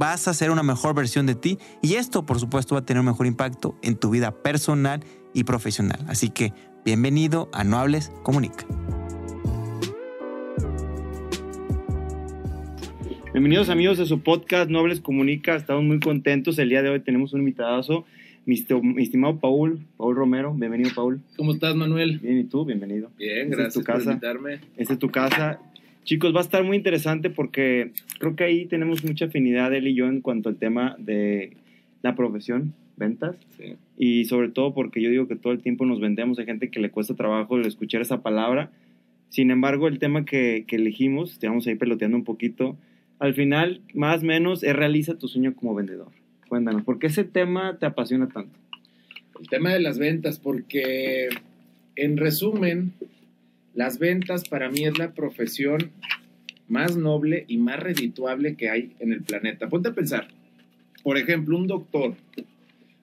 vas a ser una mejor versión de ti y esto por supuesto va a tener un mejor impacto en tu vida personal y profesional. Así que bienvenido a No Hables, Comunica. Bienvenidos amigos a su podcast No Hables Comunica. Estamos muy contentos. El día de hoy tenemos un invitadazo, mi, estimado Paul, Paul Romero. Bienvenido, Paul. ¿Cómo estás, Manuel? Bien, ¿y tú? Bienvenido. Bien, gracias por invitarme. Esta es tu casa. Chicos, va a estar muy interesante porque creo que ahí tenemos mucha afinidad él y yo en cuanto al tema de la profesión, ventas. Sí. Y sobre todo porque yo digo que todo el tiempo nos vendemos, hay gente que le cuesta trabajo el escuchar esa palabra. Sin embargo, el tema que, que elegimos, estamos ahí peloteando un poquito, al final, más o menos, es realiza tu sueño como vendedor. Cuéntanos, ¿por qué ese tema te apasiona tanto? El tema de las ventas, porque en resumen, las ventas para mí es la profesión más noble y más redituable que hay en el planeta. Ponte a pensar, por ejemplo, un doctor.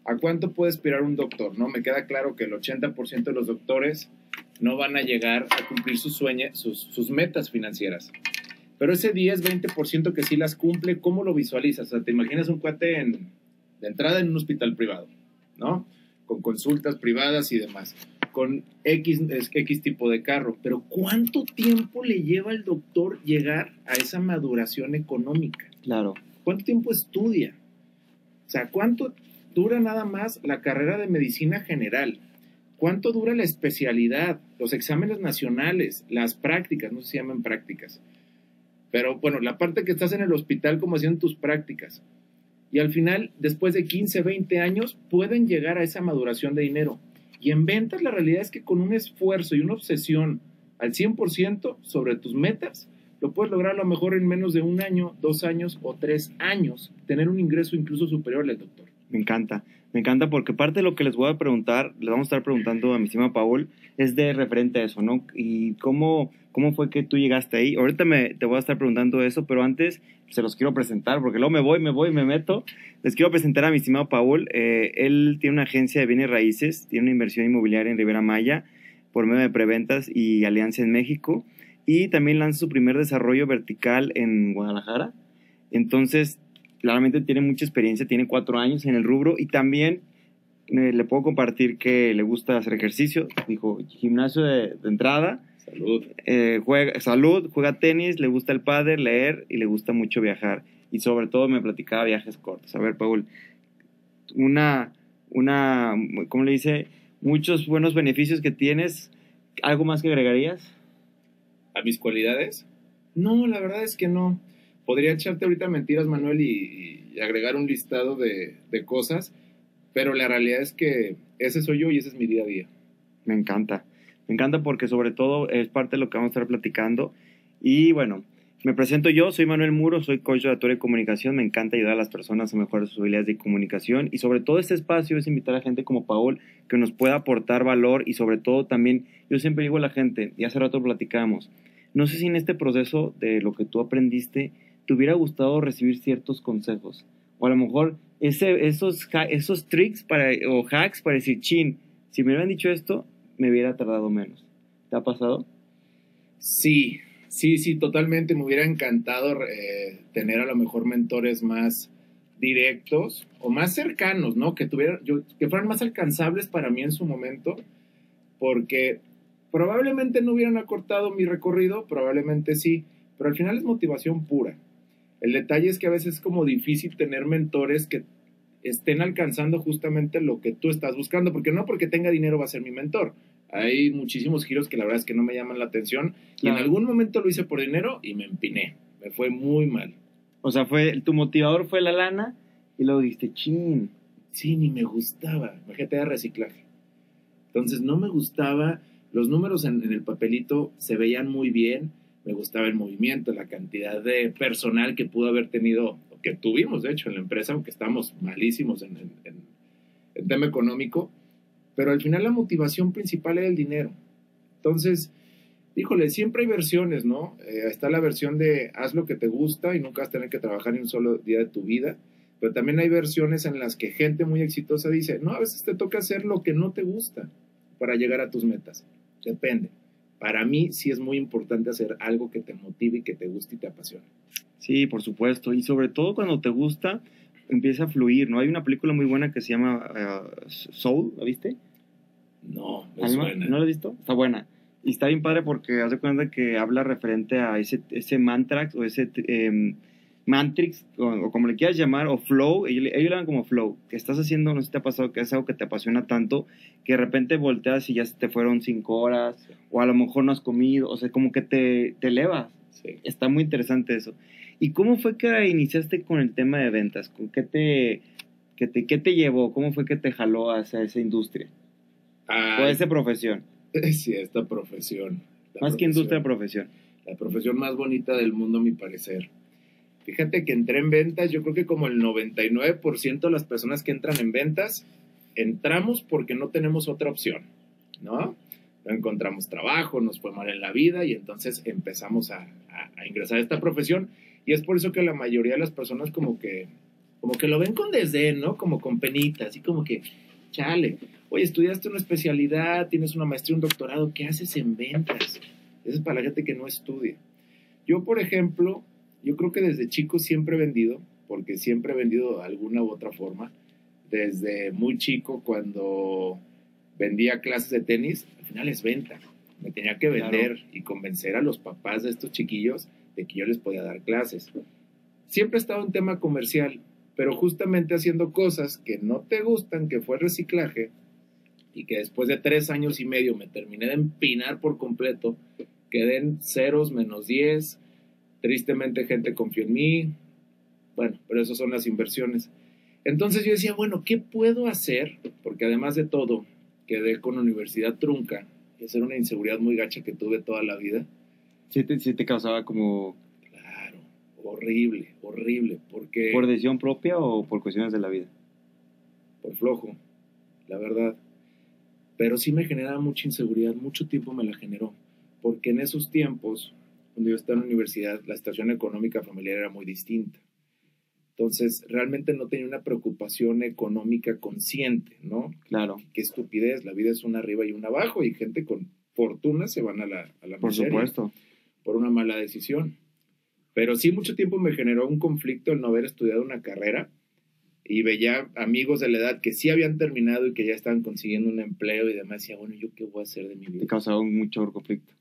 ¿A cuánto puede aspirar un doctor? No, me queda claro que el 80% de los doctores no van a llegar a cumplir sus sueños, sus, metas financieras. Pero ese 10, 20% que sí las cumple, ¿cómo lo visualizas? O sea, te imaginas un cuate en, de entrada en un hospital privado, ¿no? Con consultas privadas y demás con X, X tipo de carro, pero ¿cuánto tiempo le lleva al doctor llegar a esa maduración económica? Claro. ¿Cuánto tiempo estudia? O sea, ¿cuánto dura nada más la carrera de medicina general? ¿Cuánto dura la especialidad, los exámenes nacionales, las prácticas? No se llaman prácticas. Pero bueno, la parte que estás en el hospital como haciendo tus prácticas. Y al final, después de 15, 20 años, pueden llegar a esa maduración de dinero. Y en ventas la realidad es que con un esfuerzo y una obsesión al 100% sobre tus metas, lo puedes lograr a lo mejor en menos de un año, dos años o tres años, tener un ingreso incluso superior al doctor. Me encanta, me encanta porque parte de lo que les voy a preguntar, les vamos a estar preguntando a mi estima Paul, es de referente a eso, ¿no? Y cómo, cómo fue que tú llegaste ahí. Ahorita me, te voy a estar preguntando eso, pero antes se los quiero presentar porque luego me voy, me voy, me meto. Les quiero presentar a mi estimado Paul. Eh, él tiene una agencia de bienes raíces, tiene una inversión inmobiliaria en Rivera Maya por medio de preventas y alianza en México. Y también lanza su primer desarrollo vertical en Guadalajara. Entonces, claramente tiene mucha experiencia, tiene cuatro años en el rubro y también eh, le puedo compartir que le gusta hacer ejercicio. Dijo, gimnasio de, entrada. Salud. Eh, juega, salud, juega tenis, le gusta el padre, leer y le gusta mucho viajar. Y sobre todo me platicaba viajes cortos. A ver, Paul, una, una, ¿cómo le dice? Muchos buenos beneficios que tienes. ¿Algo más que agregarías? ¿A mis cualidades? No, la verdad es que no. Podría echarte ahorita mentiras, Manuel, y, agregar un listado de, de cosas pero la realidad es que ese soy yo y ese es mi día a día. Me encanta. Me encanta porque sobre todo es parte de lo que vamos a estar platicando. Y bueno, me presento yo, soy Manuel Muro, soy coach de oratoria y comunicación. Me encanta ayudar a las personas a mejorar sus habilidades de comunicación. Y sobre todo este espacio es invitar a gente como Paul que nos pueda aportar valor y sobre todo también, yo siempre digo a la gente, y hace rato platicamos, no sé si en este proceso de lo que tú aprendiste te hubiera gustado recibir ciertos consejos. O a lo mejor ese, esos, esos tricks para, o hacks para decir, chin, si me hubieran dicho esto, me hubiera tardado menos. ¿Te ha pasado? Sí, sí, sí, totalmente. Me hubiera encantado eh, tener a lo mejor mentores más directos o más cercanos, ¿no? Que tuvieran, yo, que fueran más alcanzables para mí en su momento, porque probablemente no hubieran acortado mi recorrido, probablemente sí, pero al final es motivación pura. El detalle es que a veces es como difícil tener mentores que estén alcanzando justamente lo que tú estás buscando, porque no porque tenga dinero va a ser mi mentor. Hay muchísimos giros que la verdad es que no me llaman la atención y en algún momento lo hice por dinero y me empiné. Me fue muy mal. O sea, fue tu motivador fue la lana y luego dijiste, chin. Sí, ni me gustaba. Imagínate de reciclaje. Entonces no me gustaba. Los números en el papelito se veían muy bien me gustaba el movimiento, la cantidad de personal que pudo haber tenido, que tuvimos de hecho en la empresa, aunque estamos malísimos en, el tema económico, pero al final la motivación principal era el dinero. Entonces, híjole, siempre hay versiones, ¿no? Eh, está la versión de haz lo que te gusta y nunca vas a tener que trabajar ni un solo día de tu vida, pero también hay versiones en las que gente muy exitosa dice, no, a veces te toca hacer lo que no te gusta para llegar a tus metas. Depende. Para mí sí es muy importante hacer algo que te motive y que te guste y te apasione. Sí, por supuesto. Y sobre todo cuando te gusta, empieza a fluir, ¿no? Hay una película muy buena que se llama eh, Soul, ¿la viste? No, me suena. ¿No la has visto? Está buena. Y está bien padre porque hace cuenta que habla referente a ese, ese mantrax o ese eh, mantrix, o, como le quieras llamar, o flow, ellos, ellos le llaman como flow, que estás haciendo, no sé si te ha pasado, que es algo que te apasiona tanto, que de repente volteas y ya te fueron cinco horas, o a lo mejor no has comido, o sea, como que te, te elevas. Está muy interesante eso. ¿Y cómo fue que iniciaste con el tema de ventas? ¿Con qué te, qué te, qué te llevó? ¿Cómo fue que te jaló hacia esa industria? o esa profesión. Sí, esta profesión. Más que industria, profesión. La profesión más bonita del mundo, a mi parecer. Fíjate que entré en ventas, yo creo que como el 99% de las personas que entran en ventas, entramos porque no tenemos otra opción, ¿no? No encontramos trabajo, nos fue mal en la vida y entonces empezamos a, ingresar a esta profesión y es por eso que la mayoría de las personas como que, como que lo ven con desdén, ¿no? Como con penita, así como que, chale, oye, estudiaste una especialidad, tienes una maestría, un doctorado, ¿qué haces en ventas? Eso es para la gente que no estudia. Yo, por ejemplo, yo creo que desde chico siempre he vendido, porque siempre he vendido de alguna u otra forma. Desde muy chico, cuando vendía clases de tenis, al final es venta. Me tenía que vender y convencer a los papás de estos chiquillos de que yo les podía dar clases. Siempre he estado en tema comercial, pero justamente haciendo cosas que no te gustan, que fue reciclaje, y que después de tres años y medio me terminé de empinar por completo, quedé en ceros, menos diez, Tristemente gente confió en mí. Bueno, pero esas son las inversiones. Entonces yo decía, bueno, ¿qué puedo hacer? Porque además de todo, quedé con universidad trunca. Y esa era una inseguridad muy gacha que tuve toda la vida. Sí te, sí te causaba como... Claro, horrible, horrible. Porque... ¿Por decisión propia o por cuestiones de la vida? Por flojo, la verdad. Pero sí me generaba mucha inseguridad, mucho tiempo me la generó. Porque en esos tiempos cuando yo estaba en la universidad, la situación económica familiar era muy distinta. Entonces, realmente no tenía una preocupación económica consciente, ¿no? Claro. Qué estupidez, la vida es una arriba y una abajo y gente con fortuna se van a la, a la Por supuesto. Por una mala decisión. Pero sí, mucho tiempo me generó un conflicto el no haber estudiado una carrera y veía amigos de la edad que sí habían terminado y que ya estaban consiguiendo un empleo y demás. Decía, bueno, ¿yo qué voy a hacer de mi vida? Te causaba mucho conflicto.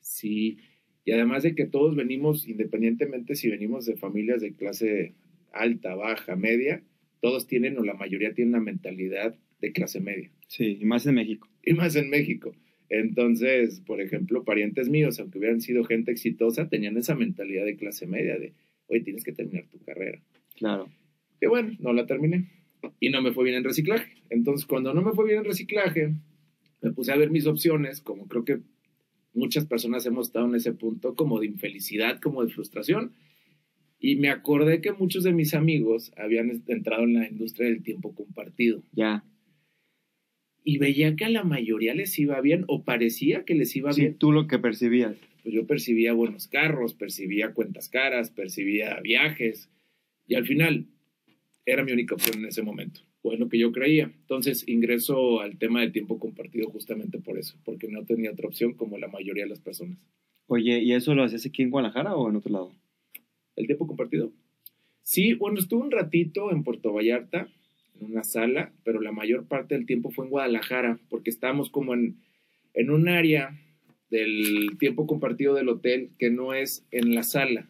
Sí, y además de que todos venimos, independientemente si venimos de familias de clase alta, baja, media, todos tienen o la mayoría tienen una mentalidad de clase media. Sí, y más en México. Y más en México. Entonces, por ejemplo, parientes míos, aunque hubieran sido gente exitosa, tenían esa mentalidad de clase media, de, oye, tienes que terminar tu carrera. Claro. Y bueno, no la terminé. Y no me fue bien en reciclaje. Entonces, cuando no me fue bien en reciclaje, me puse a ver mis opciones, como creo que muchas personas hemos estado en ese punto como de infelicidad, como de frustración. Y me acordé que muchos de mis amigos habían entrado en la industria del tiempo compartido. Ya. Y veía que a la mayoría les iba bien, o parecía que les iba bien. tú lo que percibías. Pues yo percibía buenos carros, percibía cuentas caras, percibía viajes. Y al final, era mi única opción en ese momento o es lo que yo creía. Entonces ingreso al tema de tiempo compartido justamente por eso, porque no tenía otra opción como la mayoría de las personas. Oye, ¿y eso lo hacías aquí en Guadalajara o en otro lado? ¿El tiempo compartido? Sí, bueno, estuve un ratito en Puerto Vallarta, en una sala, pero la mayor parte del tiempo fue en Guadalajara, porque estábamos como en, en un área del tiempo compartido del hotel que no es en la sala,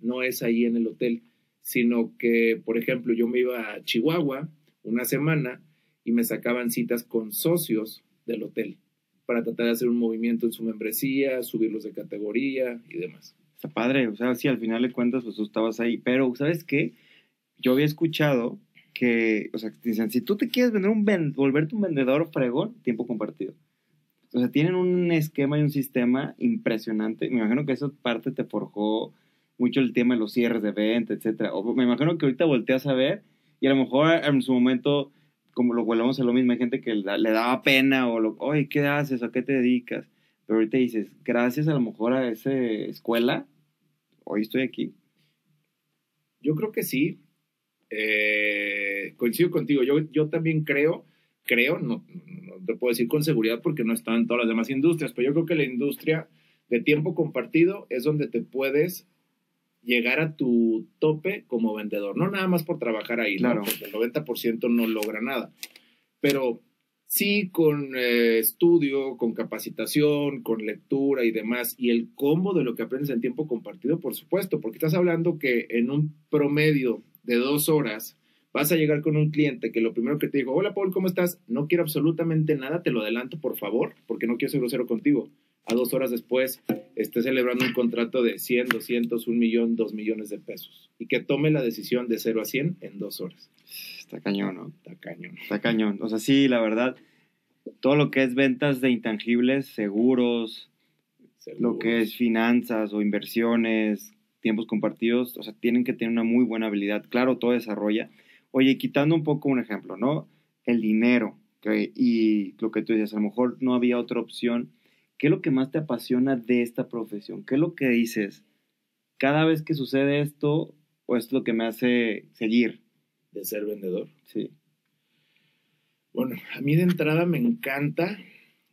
no es ahí en el hotel, sino que, por ejemplo, yo me iba a Chihuahua, una semana y me sacaban citas con socios del hotel para tratar de hacer un movimiento en su membresía, subirlos de categoría y demás. Está padre, o sea, sí, al final de cuentas, pues tú estabas ahí, pero ¿sabes qué? Yo había escuchado que, o sea, dicen, si tú te quieres vender un volverte un vendedor fregón, tiempo compartido. O sea, tienen un esquema y un sistema impresionante. Me imagino que esa parte te forjó mucho el tema de los cierres de venta, etcétera. O me imagino que ahorita volteas a ver y a lo mejor en su momento como lo volvemos a lo mismo, hay gente que le daba pena o, lo, oye, ¿qué haces? ¿A qué te dedicas? Pero ahorita dices, gracias a lo mejor a esa escuela, hoy estoy aquí. Yo creo que sí. Eh, coincido contigo. Yo, yo también creo, creo, no, no, te puedo decir con seguridad porque no están en todas las demás industrias, pero yo creo que la industria de tiempo compartido es donde te puedes llegar a tu tope como vendedor. No nada más por trabajar ahí, ¿no? porque el 90% no logra nada. Pero sí con eh, estudio, con capacitación, con lectura y demás, y el combo de lo que aprendes en tiempo compartido, por supuesto, porque estás hablando que en un promedio de dos horas vas a llegar con un cliente que lo primero que te dijo, hola Paul, ¿cómo estás? No quiero absolutamente nada, te lo adelanto por favor, porque no quiero ser grosero contigo. A dos horas después esté celebrando un contrato de 100, 200, un millón, dos millones de pesos y que tome la decisión de 0 a 100 en dos horas. Está cañón, ¿no? Está cañón. Está cañón. O sea, sí, la verdad, todo lo que es ventas de intangibles, seguros, lo que es finanzas o inversiones, tiempos compartidos, o sea, tienen que tener una muy buena habilidad. Claro, todo desarrolla. Oye, quitando un poco un ejemplo, ¿no? El dinero, y lo que tú dices, a lo mejor no había otra opción. ¿Qué es lo que más te apasiona de esta profesión? ¿Qué es lo que dices? Cada vez que sucede esto, o esto es lo que me hace seguir. De ser vendedor. Sí. Bueno, a mí de entrada me encanta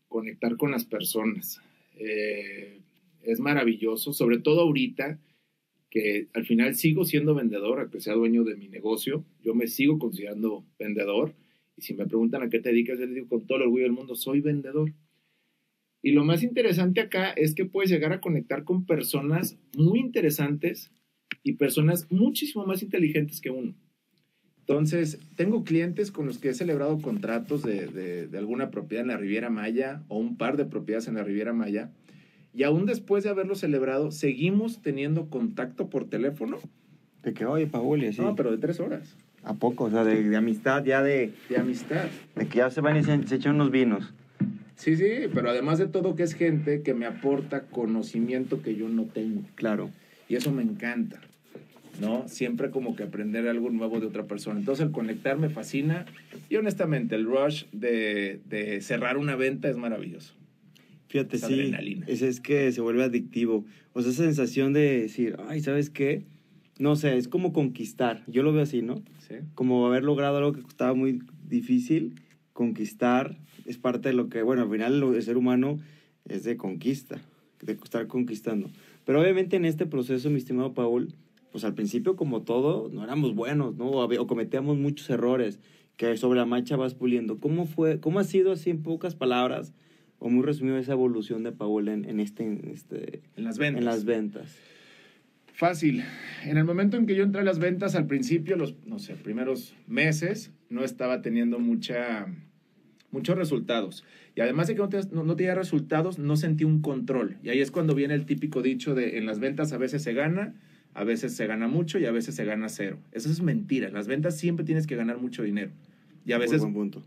conectar con las personas. Eh, es maravilloso, sobre todo ahorita que al final sigo siendo vendedor, aunque sea dueño de mi negocio, yo me sigo considerando vendedor. Y si me preguntan a qué te dedicas, yo les digo con todo el orgullo del mundo, soy vendedor. Y lo más interesante acá es que puedes llegar a conectar con personas muy interesantes y personas muchísimo más inteligentes que uno. Entonces, tengo clientes con los que he celebrado contratos de, alguna propiedad en la Riviera Maya o un par de propiedades en la Riviera Maya. Y aún después de haberlo celebrado, seguimos teniendo contacto por teléfono. De que, oye, Paul, y así. No, pero de tres horas. ¿A poco? O sea, de, amistad, ya de... De amistad. De que ya se van y se, se echan unos vinos. Sí, sí, pero además de todo que es gente que me aporta conocimiento que yo no tengo. Claro. Y eso me encanta. ¿no? Siempre como que aprender algo nuevo de otra persona. Entonces el conectar me fascina y honestamente el rush de, cerrar una venta es maravilloso. Fíjate, sí, es, es que se vuelve adictivo. O sea, esa sensación de decir, ay, ¿sabes qué? No sé, es como conquistar. Yo lo veo así, ¿no? Sí. Como haber logrado algo que estaba muy difícil, conquistar es parte de lo que, bueno, al final el ser humano es de conquista, de estar conquistando. Pero obviamente en este proceso, mi estimado Paul, pues al principio como todo, no éramos buenos, ¿no? O, cometíamos muchos errores que sobre la marcha vas puliendo. ¿Cómo fue, cómo ha sido así en pocas palabras, o muy resumido, esa evolución de Paul en, este, en, este, en las ventas? En las ventas. Fácil. En el momento en que yo entré a las ventas, al principio, los, no sé, primeros meses, no estaba teniendo mucha, muchos resultados. Y además de que no, no, tenía resultados, no sentí un control. Y ahí es cuando viene el típico dicho de en las ventas a veces se gana, a veces se gana mucho y a veces se gana cero. Eso es mentira. En las ventas siempre tienes que ganar mucho dinero. Y a veces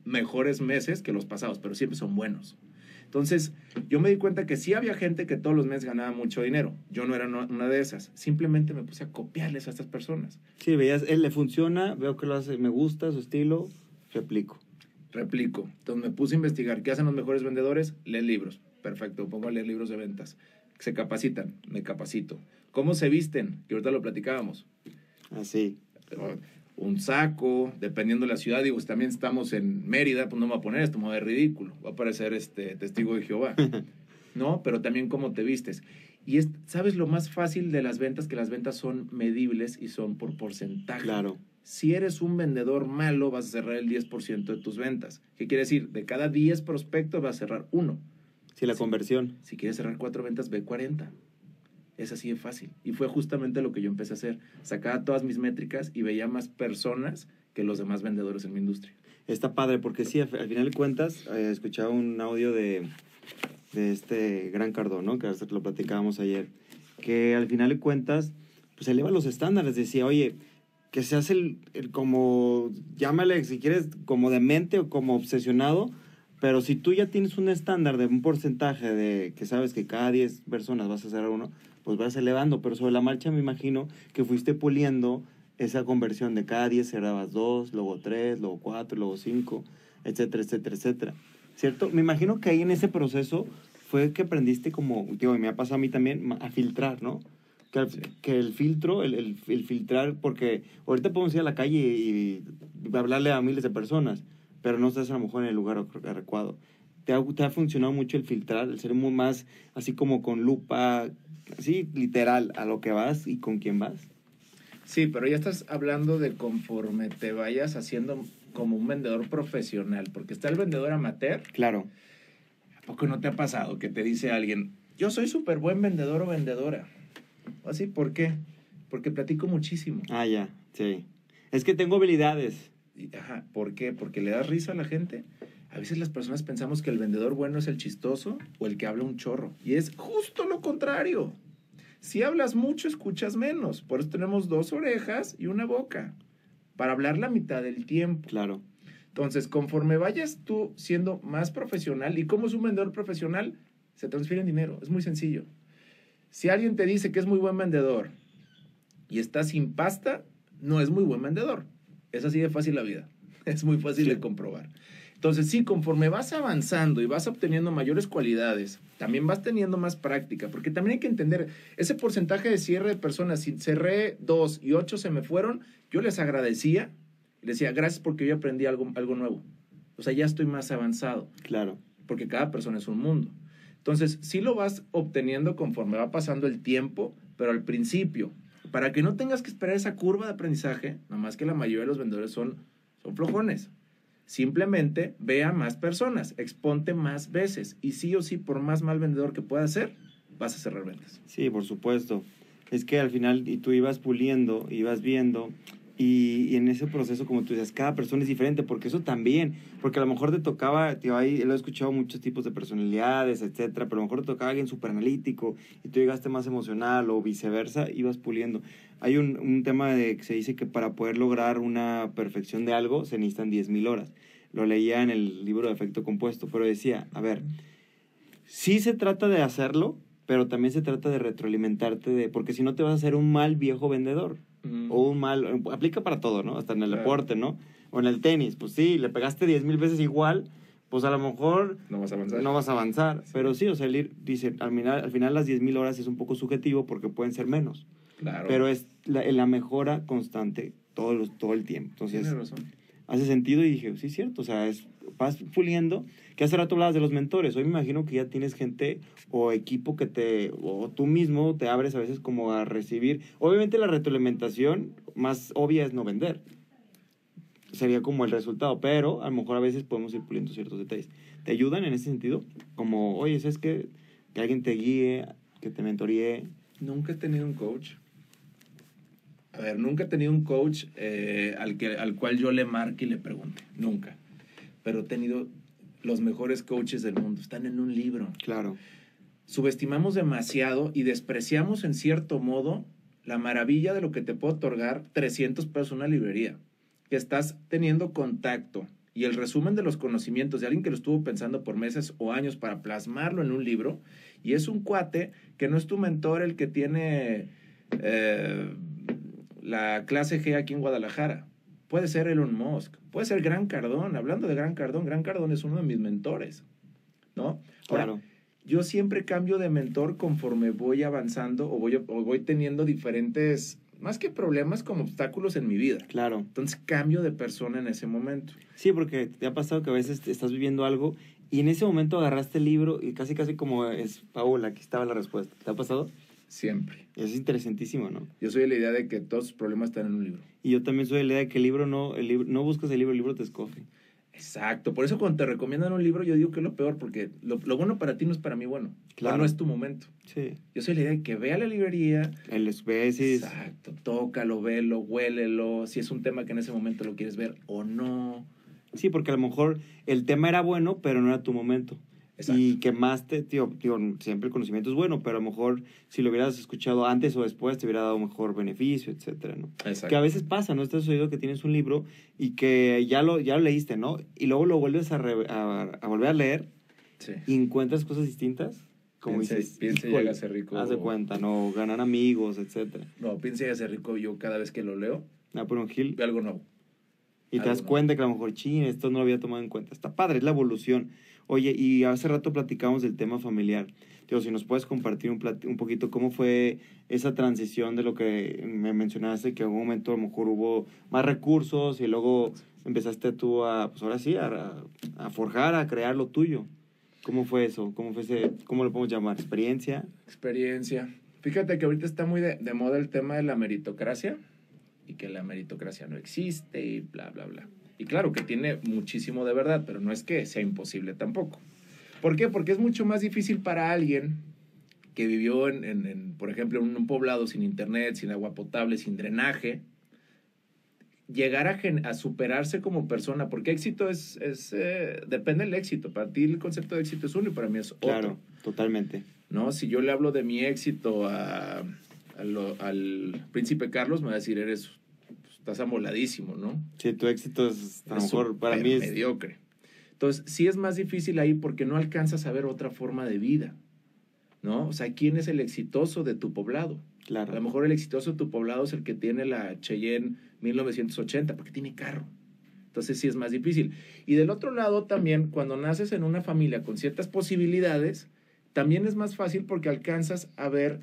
mejores meses que los pasados, pero siempre son buenos. Entonces, yo me di cuenta que sí había gente que todos los meses ganaba mucho dinero. Yo no era una de esas. Simplemente me puse a copiarles a estas personas. Sí, veías, él le funciona, veo que lo hace, me gusta su estilo, replico. Replico. Entonces me puse a investigar qué hacen los mejores vendedores, leen libros. Perfecto, pongo a leer libros de ventas. Se capacitan, me capacito ¿Cómo se visten? Que ahorita lo platicábamos. Así. Un saco, dependiendo de la ciudad, digo, también estamos en Mérida, pues no me voy a poner esto, me va a ver ridículo, va a parecer este testigo de Jehová. ¿No? Pero también cómo te vistes. Y es, ¿sabes lo más fácil de las ventas? Que las ventas son medibles y son por porcentaje. Claro. Si eres un vendedor malo, vas a cerrar el 10% de tus ventas. ¿Qué quiere decir? De cada 10 prospectos vas a cerrar uno. Sí, la conversión. Si quieres cerrar cuatro ventas, ve 40. Es así de fácil. Y fue justamente lo que yo empecé a hacer. Sacaba todas mis métricas y veía más personas que los demás vendedores en mi industria. Está padre, porque sí, al, final de cuentas, eh, escuchaba un audio de, de este Gran Cardón, ¿no? Que lo platicábamos ayer. Que al final de cuentas, pues eleva los estándares. Decía, oye, que se hace el, el como, llámale si quieres, como demente o como obsesionado, pero si tú ya tienes un estándar de un porcentaje de que sabes que cada 10 personas vas a cerrar uno, pues vas elevando, pero sobre la marcha me imagino que fuiste puliendo esa conversión de cada 10 cerrabas 2, luego 3, luego 4, luego 5, etcétera, etcétera, etcétera. ¿Cierto? Me imagino que ahí en ese proceso fue que aprendiste como, digo, y me ha pasado a mí también, a filtrar, ¿no? Que, el- Sí. que el filtro, el, el- el filtrar, porque ahorita podemos ir a la calle y, y hablarle a miles de personas, pero no estás a lo mejor en el lugar adecuado. ¿Te ha, te ha funcionado mucho el filtrar, el ser muy más así como con lupa, así literal, a lo que vas y con quién vas? Sí, pero ya estás hablando de conforme te vayas haciendo como un vendedor profesional, porque está el vendedor amateur. Claro, ¿A poco no te ha pasado que te dice alguien, yo soy súper buen vendedor o vendedora? ¿Así? ¿Por qué? Porque platico muchísimo. ah, ya, sí. Es que tengo habilidades. Y, Ajá, ¿por qué? Porque le das risa a la gente. A veces las personas pensamos que el vendedor bueno es el chistoso o el que habla un chorro. Y es justo lo contrario. Si hablas mucho, escuchas menos. Por eso tenemos dos orejas y una boca. Para hablar la mitad del tiempo. Claro, Entonces, conforme vayas tú siendo más profesional, ¿y cómo es un vendedor profesional? Se transfiere en dinero. Es muy sencillo. Si alguien te dice que es muy buen vendedor y está sin pasta, no es muy buen vendedor. Es así de fácil la vida. Es muy fácil Sí. de comprobar. Entonces, sí, conforme vas avanzando y vas obteniendo mayores cualidades, también vas teniendo más práctica, porque también hay que entender, ese porcentaje de cierre de personas, si cerré dos y ocho se me fueron, yo les agradecía, les decía, gracias porque yo aprendí algo, algo nuevo. O sea, ya estoy más avanzado claro. porque cada persona es un mundo. Entonces, sí lo vas obteniendo conforme va pasando el tiempo, pero al principio, para que no tengas que esperar esa curva de aprendizaje, nada más que la mayoría de los vendedores son, son flojones. Simplemente ve a más personas, exponte más veces y sí o sí, por más mal vendedor que puedas ser, vas a cerrar ventas. Sí, por supuesto. Es que al final y tú ibas puliendo, ibas viendo, y, en ese proceso, como tú dices, cada persona es diferente, porque eso también, porque a lo mejor te tocaba, tío, lo he escuchado muchos tipos de personalidades, etcétera, pero a lo mejor te tocaba alguien súper analítico y tú llegaste más emocional o viceversa, ibas puliendo. Hay un, un tema de que se dice que para poder lograr una perfección de algo se necesitan 10.000 horas. Lo leía en el libro de efecto compuesto, pero decía, a ver, sí se trata de hacerlo, pero también se trata de retroalimentarte de, porque si no te vas a hacer un mal viejo vendedor o un mal, aplica para todo, ¿no? Hasta en el Claro. deporte, ¿no? O en el tenis, pues sí, le pegaste 10 mil veces igual, pues a lo mejor no vas a avanzar. no vas a avanzar. Sí. Pero sí, o sea, el ir, dice, al final, al final las 10 mil horas es un poco subjetivo porque pueden ser menos, Claro. pero es la, la mejora constante todo, los- todo el tiempo. Entonces, Tienes razón. hace sentido y dije, sí, cierto, o sea, es, vas puliendo, que hace rato hablabas de los mentores, hoy me imagino que ya tienes gente o equipo que te, o tú mismo te abres a veces como a recibir, obviamente la retroalimentación más obvia es no vender, sería como el resultado, pero a lo mejor a veces podemos ir puliendo ciertos detalles. ¿Te ayudan en ese sentido? Como, oye, es que, que alguien te guíe, que te mentoríe, Nunca he tenido un coach. A ver, nunca he tenido un coach eh, al, que, al cual yo le marque y le pregunte. Nunca. Pero he tenido los mejores coaches del mundo. Están en un libro. claro, Subestimamos demasiado y despreciamos en cierto modo la maravilla de lo que te puede otorgar 300 pesos una librería. Que estás teniendo contacto y el resumen de los conocimientos de alguien que lo estuvo pensando por meses o años para plasmarlo en un libro. Y es un cuate que no es tu mentor el que tiene eh, la clase G aquí en Guadalajara. Puede ser Elon Musk, puede ser Gran Cardón. Hablando de Gran Cardón, Gran Cardón es uno de mis mentores, ¿no? Ahora, claro, yo siempre cambio de mentor conforme voy avanzando o voy, o voy teniendo diferentes, más que problemas, como obstáculos en mi vida. claro. Entonces cambio de persona en ese momento. Sí, porque te ha pasado que a veces te estás viviendo algo y en ese momento agarraste el libro y casi casi como es, Paola, aquí estaba la respuesta. ¿Te ha pasado? Siempre. Es interesantísimo, ¿no? Yo soy de la idea de que todos sus problemas están en un libro. Y yo también soy de la idea de que el libro no, el libro, no buscas el libro, el libro te escoge. Exacto. Por eso cuando te recomiendan un libro, yo digo que es lo peor, porque lo, lo bueno para ti no es para mí bueno. Claro. O no es tu momento. Sí. Yo soy de la idea de que vea la librería. El veces. Exacto. Tócalo, velo, huélelo. Si es un tema que en ese momento lo quieres ver o no. Sí, porque a lo mejor el tema era bueno, pero no era tu momento. Exacto. Y quemaste, tío, tío, siempre el conocimiento es bueno, pero a lo mejor si lo hubieras escuchado antes o después te hubiera dado mejor beneficio, etcétera, ¿no? Exacto. Que a veces pasa, ¿no? Estás oído que tienes un libro y que ya lo, ya lo leíste, ¿no? Y luego lo vuelves a, re- a, a volver a leer Sí. y encuentras cosas distintas. Como Piense- dices, piense y "Híjole, hágase rico". Haz de cuenta, ¿no? Ganar amigos, etcétera. No, piensa y hace rico yo cada vez que lo leo. Napoleon Hill. Ve algo nuevo. Y te das cuenta que a lo mejor, ching, esto no lo había tomado en cuenta. Está padre, es la evolución. Oye, y hace rato platicamos del tema familiar. Digo, si nos puedes compartir un, plat- un poquito cómo fue esa transición de lo que me mencionaste, que en algún momento a lo mejor hubo más recursos y luego empezaste tú a, pues ahora sí, a, a forjar, a crear lo tuyo. ¿Cómo fue eso? ¿Cómo fue ese, cómo lo podemos llamar? ¿Experiencia? Experiencia. Fíjate que ahorita está muy de, de moda el tema de la meritocracia y que la meritocracia no existe y bla, bla, bla. Y claro que tiene muchísimo de verdad, pero no es que sea imposible tampoco. ¿Por qué? Porque es mucho más difícil para alguien que vivió, en, en- en, por ejemplo, en un poblado sin internet, sin agua potable, sin drenaje, llegar a, gen- a superarse como persona, porque éxito es, es eh, depende del éxito. Para ti el concepto de éxito es uno y para mí es otro. Claro, totalmente. ¿no? Si yo le hablo de mi éxito a, a lo- al príncipe Carlos, me va a decir, eres, pues, estás amoladísimo, ¿no? Sí, tu éxito es, a lo mejor para mí es... mediocre. Entonces, sí es más difícil ahí porque no alcanzas a ver otra forma de vida, ¿no? O sea, ¿quién es el exitoso de tu poblado? A lo Claro, mejor el exitoso de tu poblado es el que tiene la Cheyenne 1980, porque tiene carro. Entonces sí es más difícil. Y del otro lado también, cuando naces en una familia con ciertas posibilidades, también es más fácil porque alcanzas a ver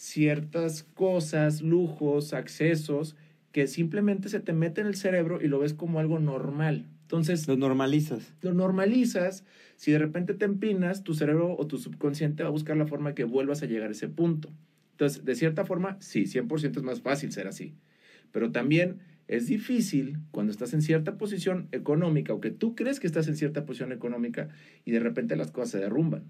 ciertas cosas, lujos, accesos, que simplemente se te mete en el cerebro y lo ves como algo normal. Entonces, lo normalizas. lo normalizas, si de repente te empinas, tu cerebro o tu subconsciente va a buscar la forma que vuelvas a llegar a ese punto. Entonces, de cierta forma, sí, 100% es más fácil ser así. Pero también es difícil cuando estás en cierta posición económica o que tú crees que estás en cierta posición económica y de repente las cosas se derrumban.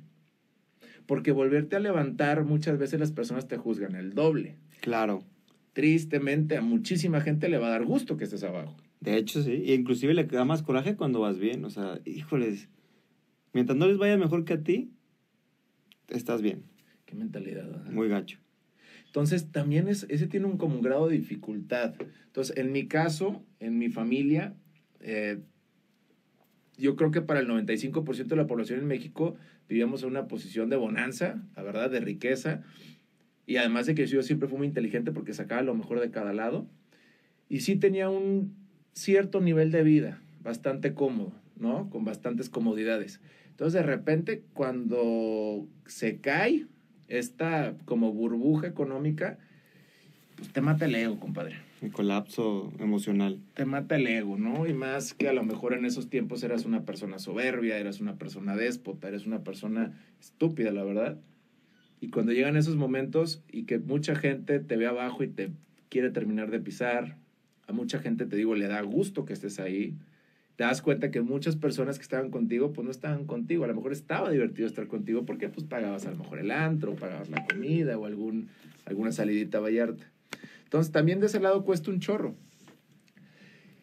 Porque volverte a levantar, muchas veces las personas te juzgan el doble. Claro. Tristemente, a muchísima gente le va a dar gusto que estés abajo. De hecho, sí. Y inclusive le da más coraje cuando vas bien. O sea, híjoles. Mientras no les vaya mejor que a ti, estás bien. Qué mentalidad. ¿verdad? Muy gacho. Entonces, también es, ese tiene un, como un grado de dificultad. Entonces, en mi caso, en mi familia, eh, yo creo que para el 95% de la población en México vivíamos en una posición de bonanza, la verdad, de riqueza. Y además de que yo siempre fui muy inteligente porque sacaba lo mejor de cada lado. Y sí tenía un cierto nivel de vida, bastante cómodo, ¿no? Con bastantes comodidades. Entonces, de repente, cuando se cae esta como burbuja económica, pues te mata el ego, compadre. El colapso emocional. Te mata el ego, ¿no? Y más que a lo mejor en esos tiempos eras una persona soberbia, eras una persona déspota, eres una persona estúpida, la verdad. Y cuando llegan esos momentos y que mucha gente te ve abajo y te quiere terminar de pisar, a mucha gente, te digo, le da gusto que estés ahí. Te das cuenta que muchas personas que estaban contigo, pues no estaban contigo. A lo mejor estaba divertido estar contigo porque pues pagabas a lo mejor el antro, pagabas la comida o algún, alguna salidita a Vallarta. Entonces también de ese lado cuesta un chorro.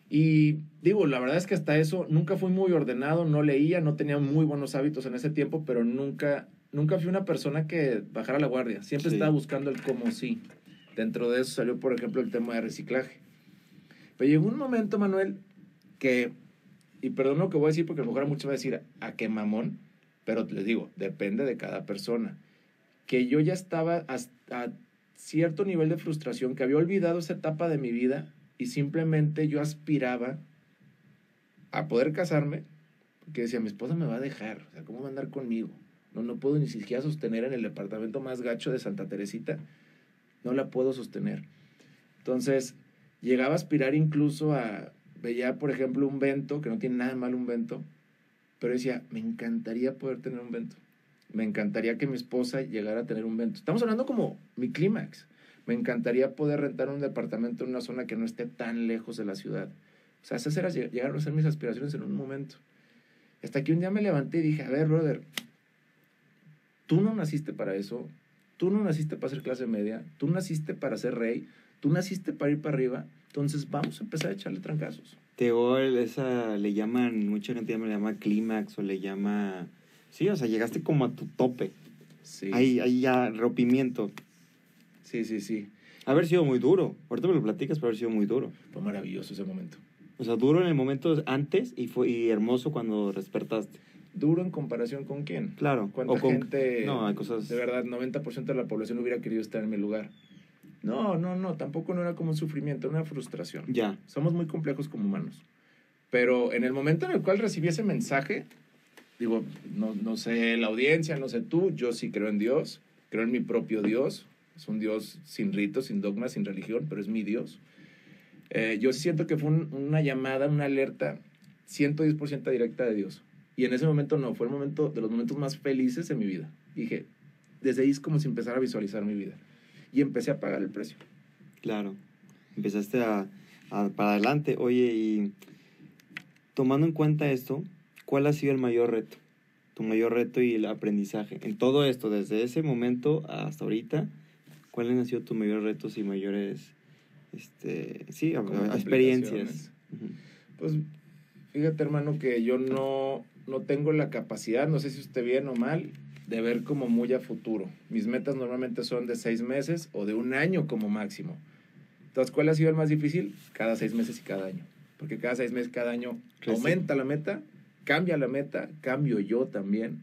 Y digo, la verdad es que hasta eso nunca fui muy ordenado, no leía, no tenía muy buenos hábitos en ese tiempo, pero nunca, nunca fui una persona que bajara la guardia. Siempre Sí. estaba buscando el cómo sí. Dentro de eso salió, por ejemplo, el tema de reciclaje. Pero llegó un momento, Manuel, que, y perdón lo que voy a decir porque a lo mejor a muchos va a decir, ¿a qué mamón? Pero les digo, depende de cada persona. Que yo ya estaba hasta cierto nivel de frustración, que había olvidado esa etapa de mi vida y simplemente yo aspiraba a poder casarme, porque decía, mi esposa me va a dejar, o sea, ¿cómo va a andar conmigo? No, no puedo ni siquiera sostener en el departamento más gacho de Santa Teresita, no la puedo sostener. Entonces, llegaba a aspirar incluso a, veía, por ejemplo, un vento, que no tiene nada de malo un vento, pero decía, me encantaría poder tener un vento. Me encantaría que mi esposa llegara a tener un vento. Estamos hablando como mi clímax. Me encantaría poder rentar un departamento en una zona que no esté tan lejos de la ciudad. O sea, esas eran, llegaron a ser mis aspiraciones en un momento. Hasta que un día me levanté y dije, a ver, brother, tú no naciste para eso, tú no naciste para ser clase media, tú naciste para ser rey, tú naciste para ir para arriba, entonces vamos a empezar a echarle trancazos. Teo, esa le llaman, mucha gente le llama clímax o le llama... Sí, o sea, llegaste como a tu tope. Sí, Ahí, ahí ya, rompimiento. sí, sí, sí. Haber sido muy duro. Ahorita me lo platicas, pero haber sido muy duro. Fue maravilloso ese momento. O sea, duro en el momento antes y fue y hermoso cuando despertaste. Duro en comparación con quién. Claro. ¿Cuánta o con- gente, No, hay cosas... de verdad, 90% de la población hubiera querido estar en mi lugar? No, no, no, tampoco no era como un sufrimiento, una frustración. Ya. Somos muy complejos como humanos. Pero en el momento en el cual recibí ese mensaje, digo, no, no sé la audiencia, no sé tú, yo sí creo en Dios, creo en mi propio Dios. Es un Dios sin ritos, sin dogmas, sin religión, pero es mi Dios. Eh, yo siento que fue un- una llamada, una alerta 110% directa de Dios. Y en ese momento no, fue el momento de los momentos más felices de mi vida. Dije, desde ahí es como si empezara a visualizar mi vida. Y empecé a pagar el precio. Claro. Empezaste a, a- para adelante. Oye, y tomando en cuenta esto, ¿cuál ha sido el mayor reto? Tu mayor reto y el aprendizaje. En todo esto, desde ese momento hasta ahorita, ¿cuáles han sido tus mayores retos y mayores, este, sí, experiencias? Pues fíjate, hermano, que yo no, no tengo la capacidad, no sé si esté bien o mal, de ver como muy a futuro. Mis metas normalmente son de seis meses o de un año como máximo. Entonces, ¿cuál ha sido el más difícil? Cada seis meses y cada año. Porque cada seis meses, cada año aumenta la meta, cambia la meta, cambio yo también.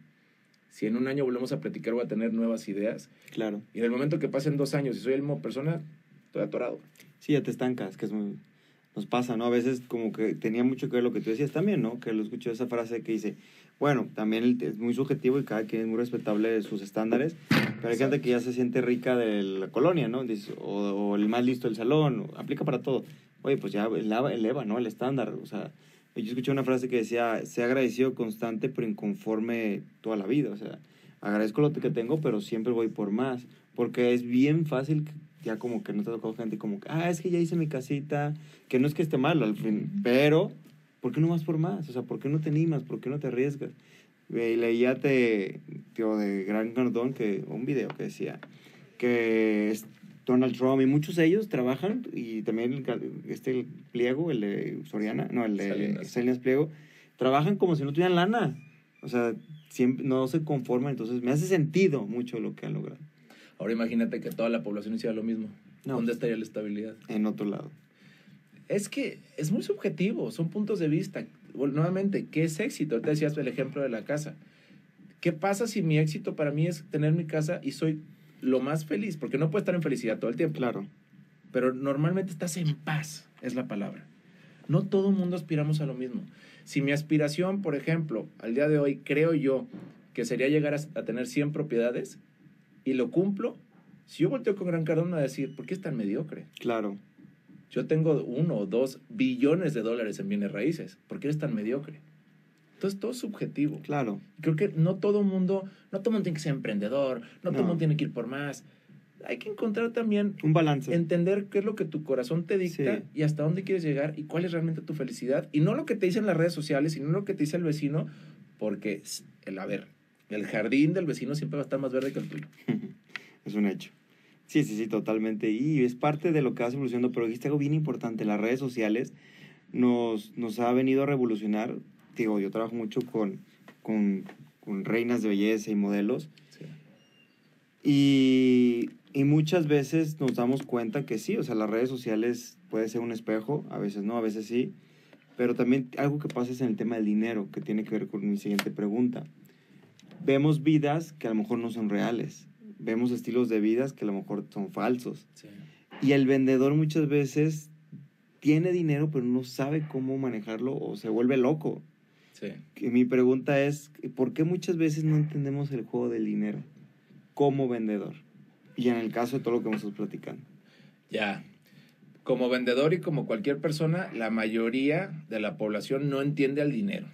Si en un año volvemos a platicar, voy a tener nuevas ideas. Claro. Y en el momento que pasen dos años y soy la misma persona, estoy atorado. Sí, ya te estancas, que es muy... Nos pasa, ¿no? A veces como que tenía mucho que ver lo que tú decías también, ¿no? Que lo escucho esa frase que dice, bueno, también el- es muy subjetivo y cada quien es muy respetable de sus estándares, pero hay gente que ya se siente rica de la colonia, ¿no? Dice, o, o el más listo del salón, aplica para todo. Oye, pues ya eleva, eleva, ¿no? El estándar, o sea, yo escuché una frase que decía, sea agradecido constante pero inconforme toda la vida, o sea, agradezco lo que tengo, pero siempre voy por más, porque es bien fácil ya como que no te ha tocado gente como que, ah, es que ya hice mi casita, que no es que esté mal al fin, pero ¿por qué no vas por más? O sea, ¿por qué no te animas? ¿Por qué no te arriesgas? Eh, leía te, tío, de Gran Cardón que un video que decía que Donald Trump y muchos de ellos trabajan y también este el Pliego, el de Soriana, no, el de Salinas. Salinas, Pliego, trabajan como si no tuvieran lana. O sea, siempre no se conforman, entonces me hace sentido mucho lo que han logrado Ahora imagínate que toda la población hiciera lo mismo. No. ¿Dónde estaría la estabilidad? en otro lado. Es que es muy subjetivo, son puntos de vista. Bueno, nuevamente, ¿qué es éxito? Ahorita decías el ejemplo de la casa. ¿Qué pasa si mi éxito para mí es tener mi casa y soy lo más feliz? Porque no puedo estar en felicidad todo el tiempo. Claro. Pero normalmente estás en paz, es la palabra. No todo el mundo aspiramos a lo mismo. Si mi aspiración, por ejemplo, al día de hoy, creo yo que sería llegar a, a tener 100 propiedades y lo cumplo, si yo volteo con Gran Cardón a decir, ¿por qué es tan mediocre? Claro. Yo tengo uno o dos billones de dólares en bienes raíces. ¿Por qué eres tan mediocre? Entonces todo es subjetivo. Claro. Creo que no todo mundo, no todo mundo tiene que ser emprendedor, no, todo No. mundo tiene que ir por más. Hay que encontrar también, Un balance. entender qué es lo que tu corazón te dicta Sí. y hasta dónde quieres llegar y cuál es realmente tu felicidad. Y no lo que te dicen las redes sociales, sino lo que te dice el vecino, porque, el, a ver, el jardín del vecino siempre va a estar más verde que el tuyo. es un hecho. Sí, sí, sí, totalmente. Y es parte de lo que vas evolucionando, pero dijiste algo bien importante. Las redes sociales nos, nos ha venido a revolucionar. Digo, yo trabajo mucho con, con, con reinas de belleza y modelos. Sí. Y, y muchas veces nos damos cuenta que sí, o sea, las redes sociales puede ser un espejo, a veces no, a veces sí. Pero también algo que pasa es en el tema del dinero, que tiene que ver con mi siguiente pregunta. Vemos vidas que a lo mejor no son reales. Vemos estilos de vidas que a lo mejor son falsos. Sí. Y el vendedor muchas veces tiene dinero, pero no sabe cómo manejarlo o se vuelve loco. Sí. Mi pregunta es, ¿por qué muchas veces no entendemos el juego del dinero como vendedor? Y en el caso de todo lo que hemos estado platicando. Ya. Como vendedor y como cualquier persona, la mayoría de la población no entiende al dinero.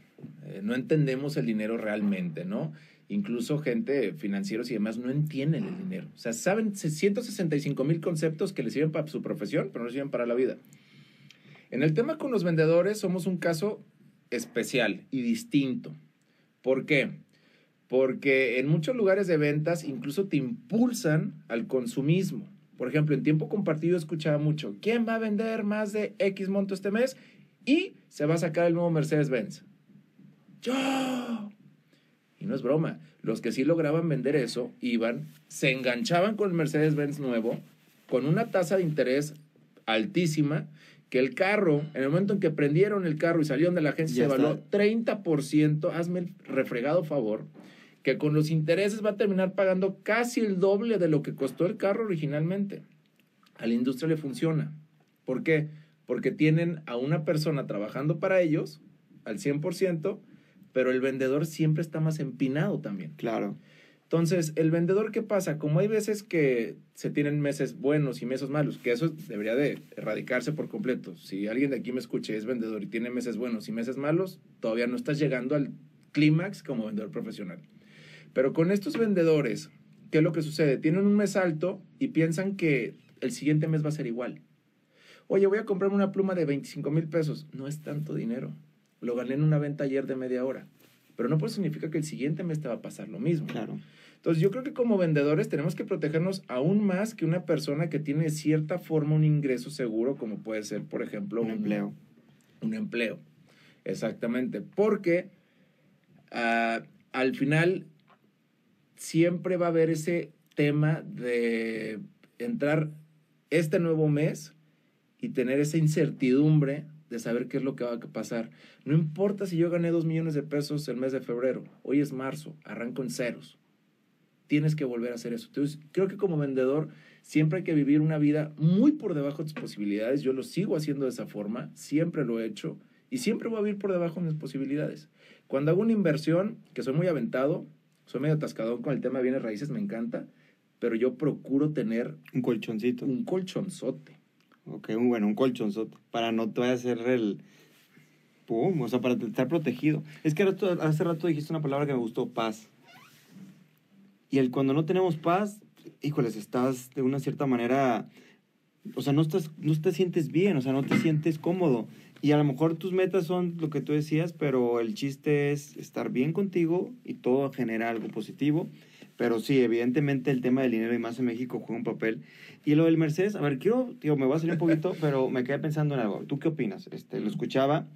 Eh, no entendemos el dinero realmente, ¿no? Incluso gente, financieros y demás, no entienden el dinero. O sea, saben 165 mil conceptos que les sirven para su profesión, pero no les sirven para la vida. En el tema con los vendedores somos un caso especial y distinto. ¿Por qué? Porque en muchos lugares de ventas incluso te impulsan al consumismo. Por ejemplo, en tiempo compartido escuchaba mucho, ¿quién va a vender más de X monto este mes? Y se va a sacar el nuevo Mercedes-Benz. Yo. Y no es broma, los que sí lograban vender eso iban, se enganchaban con el Mercedes-Benz nuevo, con una tasa de interés altísima, que el carro, en el momento en que prendieron el carro y salieron de la agencia, Ya se está. evaluó 30%, hazme el refregado favor, que con los intereses va a terminar pagando casi el doble de lo que costó el carro originalmente. A la industria le funciona. ¿Por qué? Porque tienen a una persona trabajando para ellos al 100%, pero el vendedor siempre está más empinado también. Claro. Entonces, el vendedor, ¿qué pasa? Como hay veces que se tienen meses buenos y meses malos, que eso debería de erradicarse por completo. Si alguien de aquí me escucha y es vendedor y tiene meses buenos y meses malos, todavía no estás llegando al clímax como vendedor profesional. Pero con estos vendedores, ¿qué es lo que sucede? Tienen un mes alto y piensan que el siguiente mes va a ser igual. Oye, voy a comprarme una pluma de 25 mil pesos. No es tanto dinero. Lo gané en una venta ayer de media hora. Pero no puede significa que el siguiente mes te va a pasar lo mismo. Claro. Entonces yo creo que como vendedores tenemos que protegernos aún más que una persona que tiene de cierta forma un ingreso seguro, como puede ser, por ejemplo, Un empleo. Un empleo. Exactamente. Porque ah, al final siempre va a haber ese tema de entrar este nuevo mes y tener esa incertidumbre de saber qué es lo que va a pasar. No importa si yo gané dos millones de pesos el mes de febrero, hoy es marzo, arranco en ceros. Tienes que volver a hacer eso. Entonces, creo que como vendedor siempre hay que vivir una vida muy por debajo de tus posibilidades. Yo lo sigo haciendo de esa forma, siempre lo he hecho y siempre voy a vivir por debajo de mis posibilidades. Cuando hago una inversión, que soy muy aventado, soy medio atascador con el tema de bienes raíces, me encanta, pero yo procuro tener Un colchoncito. un colchonzote. Ok, un, bueno, un colchonzote. Para no te hacer el. Pum, o sea, para estar protegido. Es que hace rato dijiste una palabra que me gustó: paz. Y el cuando no tenemos paz, híjoles, estás de una cierta manera. O sea, no, estás, no te sientes bien, o sea, no te sientes cómodo. Y a lo mejor tus metas son lo que tú decías, pero el chiste es estar bien contigo y todo genera algo positivo. Pero sí, evidentemente el tema del dinero y más en México juega un papel. Y lo del Mercedes, a ver, quiero, digo, me voy a salir un poquito, pero me quedé pensando en algo. ¿Tú qué opinas? Este, lo escuchaba.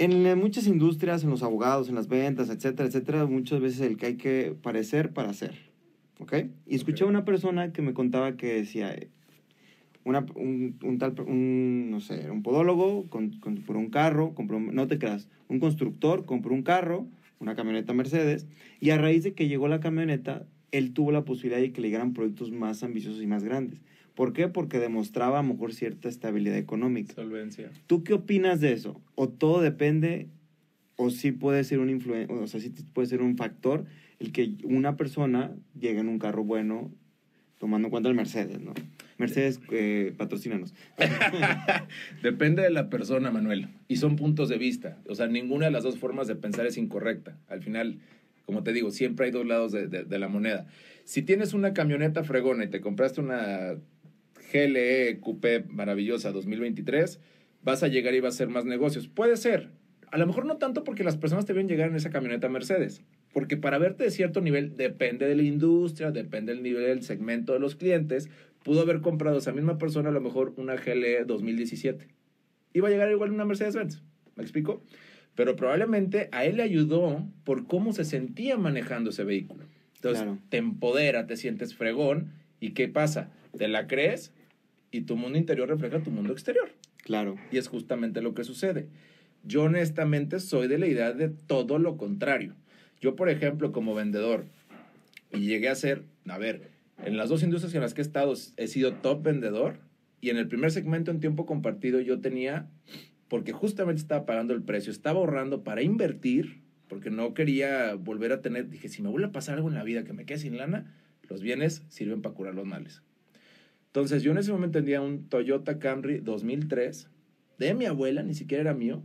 En muchas industrias, en los abogados, en las ventas, etcétera, etcétera, muchas veces el que hay que parecer para hacer. ¿Ok? Y escuché a una persona que me contaba que decía, una, un, un tal, un, no sé, un podólogo con- compró un carro, compró, no te creas, un constructor compró un carro, una camioneta Mercedes, y a raíz de que llegó la camioneta, él tuvo la posibilidad de que le llegaran proyectos más ambiciosos y más grandes. ¿Por qué? Porque demostraba a lo mejor cierta estabilidad económica. Solvencia. ¿Tú qué opinas de eso? ¿O todo depende, o sí puede ser un influen o sea, sí puede ser un factor el que una persona llegue en un carro bueno, tomando en cuenta el Mercedes, ¿no? Mercedes, eh, patrocínanos. Depende de la persona, Manuel. Y son puntos de vista. O sea, ninguna de las dos formas de pensar es incorrecta. Al final, como te digo, siempre hay dos lados de, de- de la moneda. Si tienes una camioneta fregona y te compraste una GLE Coupé maravillosa 2023, vas a llegar y vas a hacer más negocios. Puede ser. A lo mejor no tanto porque las personas te ven llegar en esa camioneta Mercedes. Porque para verte de cierto nivel depende de la industria, depende del nivel del segmento de los clientes. Pudo haber comprado esa misma persona a lo mejor una GLE 2017. Iba a llegar igual una Mercedes-Benz. ¿Me explico? Pero probablemente a él le ayudó por cómo se sentía manejando ese vehículo. Entonces, Claro. te empodera, te sientes fregón. ¿Y qué pasa? Te la crees y tu mundo interior refleja tu mundo exterior. Claro. Y es justamente lo que sucede. Yo honestamente soy de la idea de todo lo contrario. Yo, por ejemplo, como vendedor, y llegué a ser, a ver, en las dos industrias en las que he estado, he sido top vendedor. Y en el primer segmento en tiempo compartido yo tenía, porque justamente estaba pagando el precio, estaba ahorrando para invertir, porque no quería volver a tener, dije, si me vuelve a pasar algo en la vida que me quede sin lana, los bienes sirven para curar los males. Entonces yo en ese momento tenía un Toyota Camry 2003 de mi abuela, ni siquiera era mío.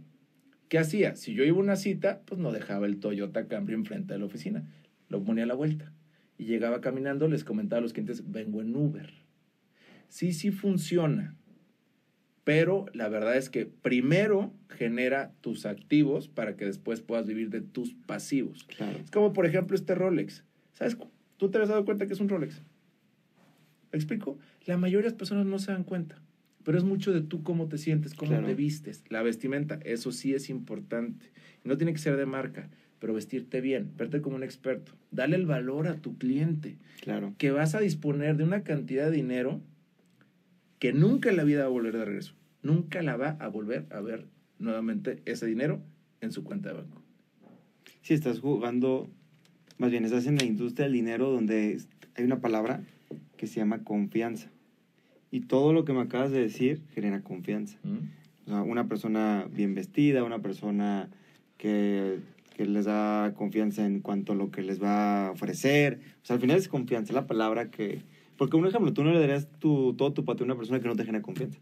¿Qué hacía? Si yo iba a una cita, pues no dejaba el Toyota Camry enfrente de la oficina, lo ponía a la vuelta. Y llegaba caminando, les comentaba a los clientes, vengo en Uber. Sí, sí funciona, pero la verdad es que primero genera tus activos para que después puedas vivir de tus pasivos. Claro. Es como, por ejemplo, este Rolex. ¿Sabes? ¿Tú te has dado cuenta que es un Rolex? ¿Me explico? La mayoría de las personas no se dan cuenta. Pero es mucho de tú cómo te sientes, cómo Claro. te vistes. La vestimenta, eso sí es importante. No tiene que ser de marca, pero vestirte bien, verte como un experto. Dale el valor a tu cliente, Claro. que vas a disponer de una cantidad de dinero que nunca en la vida va a volver de regreso. Nunca la va a volver a ver nuevamente ese dinero en su cuenta de banco. Si estás jugando, más bien estás en la industria del dinero donde hay una palabra que se llama confianza. Y todo lo que me acabas de decir genera confianza. ¿Mm? O sea, una persona bien vestida, una persona que, que les da confianza en cuanto a lo que les va a ofrecer. O sea, al final es confianza, es la palabra que... Porque, un ejemplo, tú no le darías tu, todo tu patio a una persona que no te genera confianza.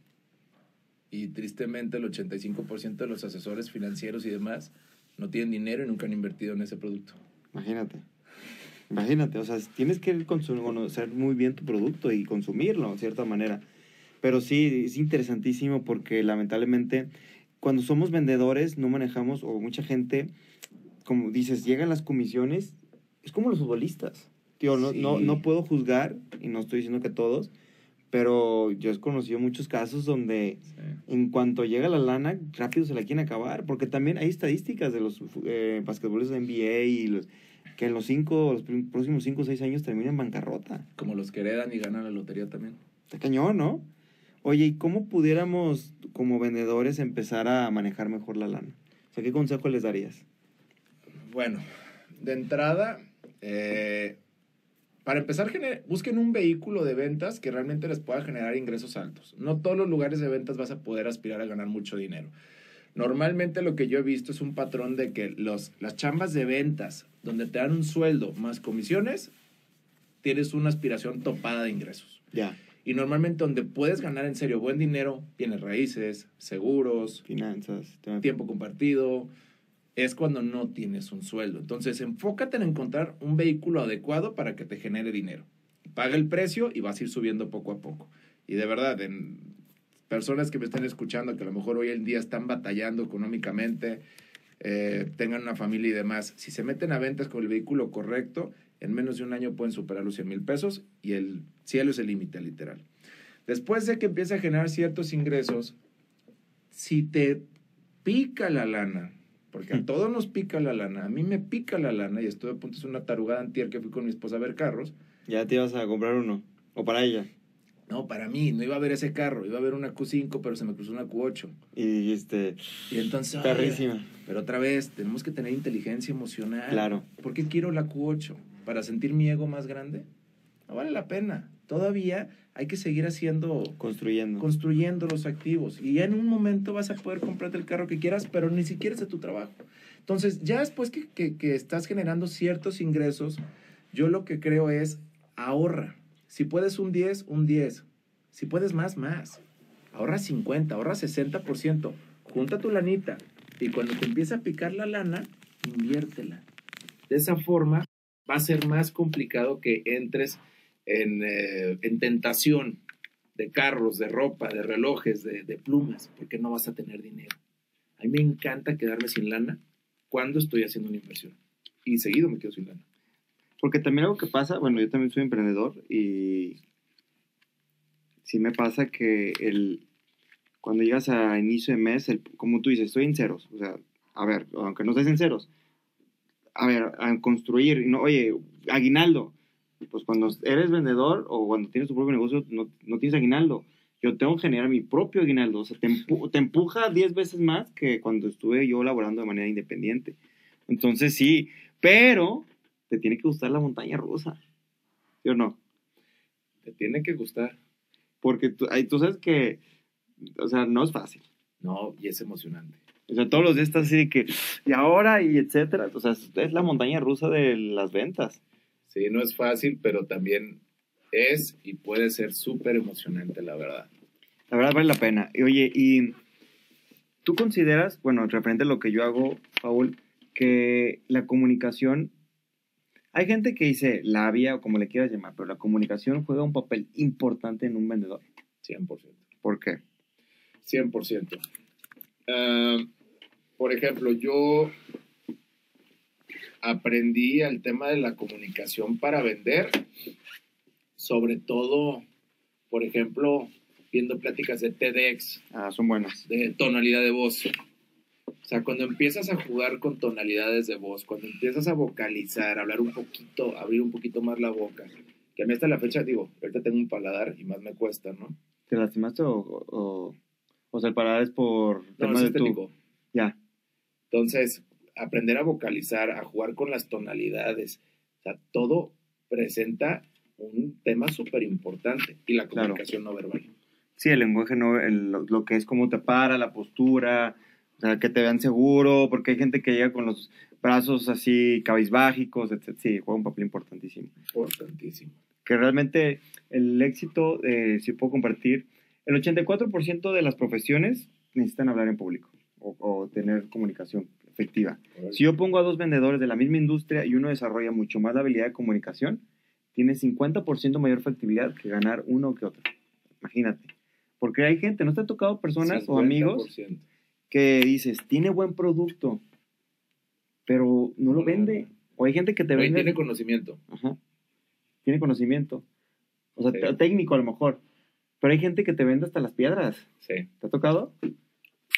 Y tristemente el 85% de los asesores financieros y demás no tienen dinero y nunca han invertido en ese producto. Imagínate. Imagínate, o sea, tienes que conocer muy bien tu producto y consumirlo de cierta manera. Pero sí, es interesantísimo porque lamentablemente cuando somos vendedores no manejamos, o mucha gente, como dices, llegan las comisiones, es como los futbolistas. Tío, no, no, Sí. no puedo juzgar, y no estoy diciendo que todos, pero yo he conocido muchos casos donde en cuanto llega la lana, rápido se la quieren acabar, porque también hay estadísticas de los eh, basquetbolistas de NBA y los, que en los cinco, los próximos 5 o 6 años terminan en bancarrota. Como los que heredan y ganan la lotería también. Está cañón, ¿no? Oye, ¿y cómo pudiéramos como vendedores empezar a manejar mejor la lana? O sea, ¿qué consejo les darías? Bueno, de entrada, eh, para empezar, busquen un vehículo de ventas que realmente les pueda generar ingresos altos. No todos los lugares de ventas vas a poder aspirar a ganar mucho dinero. Normalmente lo que yo he visto es un patrón de que los, las chambas de ventas, donde te dan un sueldo más comisiones, tienes una aspiración topada de ingresos. Ya, Y normalmente donde puedes ganar en serio buen dinero, tienes raíces, seguros, finanzas. tiempo compartido, es cuando no tienes un sueldo. Entonces, enfócate en encontrar un vehículo adecuado para que te genere dinero. Paga el precio y vas a ir subiendo poco a poco. Y de verdad, en personas que me estén escuchando, que a lo mejor hoy en día están batallando económicamente, eh, tengan una familia y demás, si se meten a ventas con el vehículo correcto, en menos de un año pueden superar los 100 mil pesos y el cielo es el límite, literal. Después de que empiece a generar ciertos ingresos, si te pica la lana, porque a todos nos pica la lana, a mí me pica la lana y estuve a punto de una tarugada antier que fui con mi esposa a ver carros. Ya te ibas a comprar uno. O para ella. No, para mí, no iba a ver ese carro, iba a ver una Q5, pero se me cruzó una Q8. Y dijiste, Y entonces, ay, perrísima. pero otra vez, tenemos que tener inteligencia emocional. Claro. ¿Por qué quiero la Q8? ¿Para sentir mi ego más grande? No vale la pena. Todavía hay que seguir haciendo Construyendo. construyendo los activos. Y ya en un momento vas a poder comprarte el carro que quieras, pero ni siquiera es de tu trabajo. Entonces, ya después que, que- que estás generando ciertos ingresos, yo lo que creo es ahorra. Si puedes un 10, un 10. Si puedes más, más. Ahorra 50, ahorra 60%. Junta tu lanita. Y cuando te empieza a picar la lana, inviértela. De esa forma, va a ser más complicado que entres en, eh, en tentación de carros, de ropa, de relojes, de, de plumas, porque no vas a tener dinero. A mí me encanta quedarme sin lana cuando estoy haciendo una inversión. Y seguido me quedo sin lana. Porque también algo que pasa, bueno, yo también soy emprendedor y sí me pasa que el, cuando llegas a inicio de mes, el, como tú dices, estoy en ceros. O sea, a ver, aunque no estés en ceros, a ver, a construir, no, oye, aguinaldo. Pues cuando eres vendedor o cuando tienes tu propio negocio, no, no tienes aguinaldo. Yo tengo que generar mi propio aguinaldo. O sea, te empuja 10 veces más que cuando estuve yo laborando de manera independiente. Entonces sí, pero te tiene que gustar la montaña rusa. ¿Sí o no? Te tiene que gustar. Porque tú, ay, tú sabes que, o sea, no es fácil. No, y es emocionante. O sea, todos los días estás así de que, y ahora, y etcétera. O sea, es la montaña rusa de las ventas. Sí, no es fácil, pero también es y puede ser súper emocionante, la verdad. La verdad vale la pena. Y oye, y tú consideras, bueno, referente a lo que yo hago, Paul, que la comunicación, hay gente que dice labia o como le quieras llamar, pero la comunicación juega un papel importante en un vendedor. 100%. ¿Por qué? 100%. Ah, por ejemplo, yo aprendí el tema de la comunicación para vender, sobre todo, por ejemplo, viendo pláticas de TEDx, Ah, son buenas. de tonalidad de voz. O sea, cuando empiezas a jugar con tonalidades de voz, cuando empiezas a vocalizar, hablar un poquito, abrir un poquito más la boca, que a mí hasta la fecha, digo, ahorita tengo un paladar y más me cuesta, ¿no? ¿Te lastimaste o, o, o sea, el parar es por No, es estético. Ya, Entonces, aprender a vocalizar, a jugar con las tonalidades, o sea, todo presenta un tema súper importante y la Claro. comunicación no verbal. Sí, el lenguaje no, el- lo, lo que es cómo te para, la postura, o sea, que te vean seguro, porque hay gente que llega con los brazos así cabizbágicos, etc. Sí, juega un papel importantísimo. Importantísimo. Que realmente el éxito, eh, si puedo compartir, el 84% de las profesiones necesitan hablar en público o, o tener comunicación efectiva. Si yo pongo a dos vendedores de la misma industria y uno desarrolla mucho más la habilidad de comunicación, tiene 50% mayor factibilidad que ganar uno que otro. Imagínate. Porque hay gente, ¿no te ha tocado personas o amigos 50%. Que dices, tiene buen producto, pero no lo vende? O hay gente que te vende... tiene conocimiento. Ajá. Tiene conocimiento. O sea, Sí. técnico a lo mejor. Pero hay gente que te vende hasta las piedras. Sí. ¿Te ha tocado?